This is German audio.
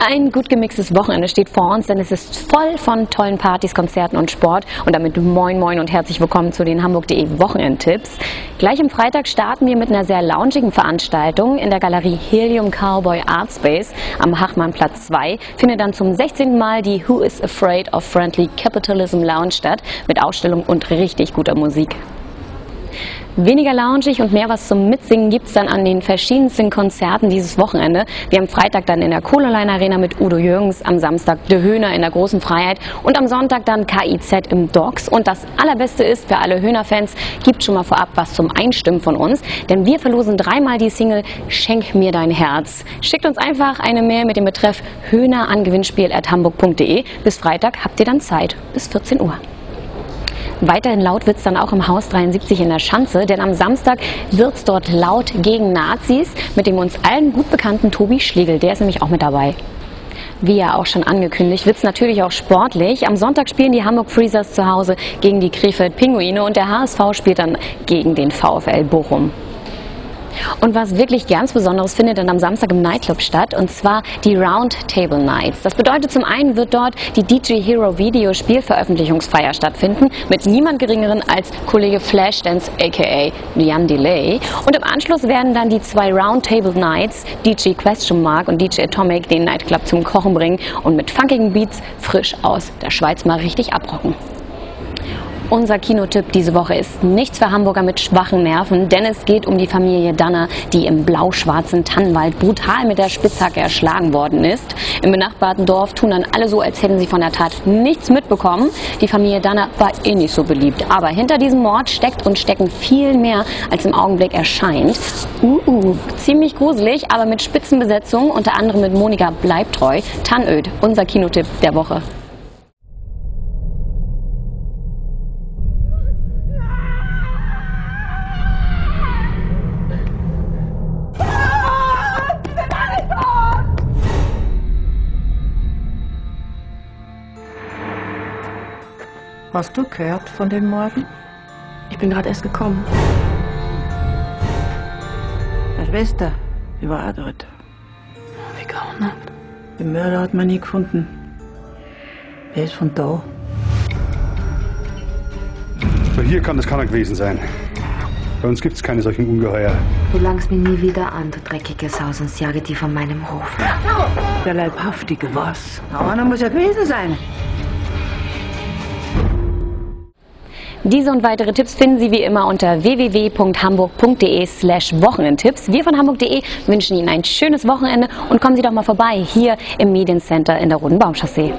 Ein gut gemixtes Wochenende steht vor uns, denn es ist voll von tollen Partys, Konzerten und Sport. Und damit moin moin und herzlich willkommen zu den Hamburg.de Wochenendtipps. Gleich am Freitag starten wir mit einer sehr loungigen Veranstaltung in der Galerie Helium Cowboy Art Space am Hachmannplatz 2. Findet dann zum 16. Mal die Who is Afraid of Friendly Capitalism Lounge statt mit Ausstellung und richtig guter Musik. Weniger loungig und mehr was zum Mitsingen gibt es dann an den verschiedensten Konzerten dieses Wochenende. Wir haben Freitag dann in der Kohleline Arena mit Udo Jürgens, am Samstag De Höhner in der Großen Freiheit und am Sonntag dann KIZ im Docks. Und das Allerbeste ist für alle Höhner-Fans, gibt schon mal vorab was zum Einstimmen von uns, denn wir verlosen dreimal die Single Schenk mir dein Herz. Schickt uns einfach eine Mail mit dem Betreff Höhner an gewinnspiel.hamburg.de. Bis Freitag habt ihr dann Zeit bis 14 Uhr. Weiterhin laut wird es dann auch im Haus 73 in der Schanze, denn am Samstag wird es dort laut gegen Nazis mit dem uns allen gut bekannten Tobi Schlegel. Der ist nämlich auch mit dabei. Wie ja auch schon angekündigt, wird es natürlich auch sportlich. Am Sonntag spielen die Hamburg Freezers zu Hause gegen die Krefeld Pinguine und der HSV spielt dann gegen den VfL Bochum. Und was wirklich ganz Besonderes findet dann am Samstag im Nightclub statt, und zwar die Roundtable Nights. Das bedeutet zum einen wird dort die DJ Hero Video Spielveröffentlichungsfeier stattfinden mit niemand geringeren als Kollege Flashdance aka Jan Delay. Und im Anschluss werden dann die zwei Roundtable Nights, DJ Question Mark und DJ Atomic, den Nightclub zum Kochen bringen und mit funkigen Beats frisch aus der Schweiz mal richtig abrocken. Unser Kinotipp diese Woche ist nichts für Hamburger mit schwachen Nerven, denn es geht um die Familie Danner, die im blau-schwarzen Tannenwald brutal mit der Spitzhacke erschlagen worden ist. Im benachbarten Dorf tun dann alle so, als hätten sie von der Tat nichts mitbekommen. Die Familie Danner war eh nicht so beliebt. Aber hinter diesem Mord steckt und stecken viel mehr, als im Augenblick erscheint. Uh, ziemlich gruselig, aber mit Spitzenbesetzung, unter anderem mit Monika Bleibtreu. Tannöd, unser Kinotipp der Woche. Hast du gehört von den Morden? Ich bin gerade erst gekommen. Meine Schwester, die war auch dort. Wie grauenhaft. Den Mörder hat man nie gefunden. Wer ist von da? So, hier kann das keiner gewesen sein. Bei uns gibt es keine solchen Ungeheuer. Du langst mir nie wieder an, du dreckiges Haus, und jage die von meinem Hof. Der Leibhaftige was? Na, einer muss ja gewesen sein. Diese und weitere Tipps finden Sie wie immer unter www.hamburg.de slash Wochenendtipps. Wir von Hamburg.de wünschen Ihnen ein schönes Wochenende und kommen Sie doch mal vorbei hier im Mediencenter in der Roten Baumchaussee.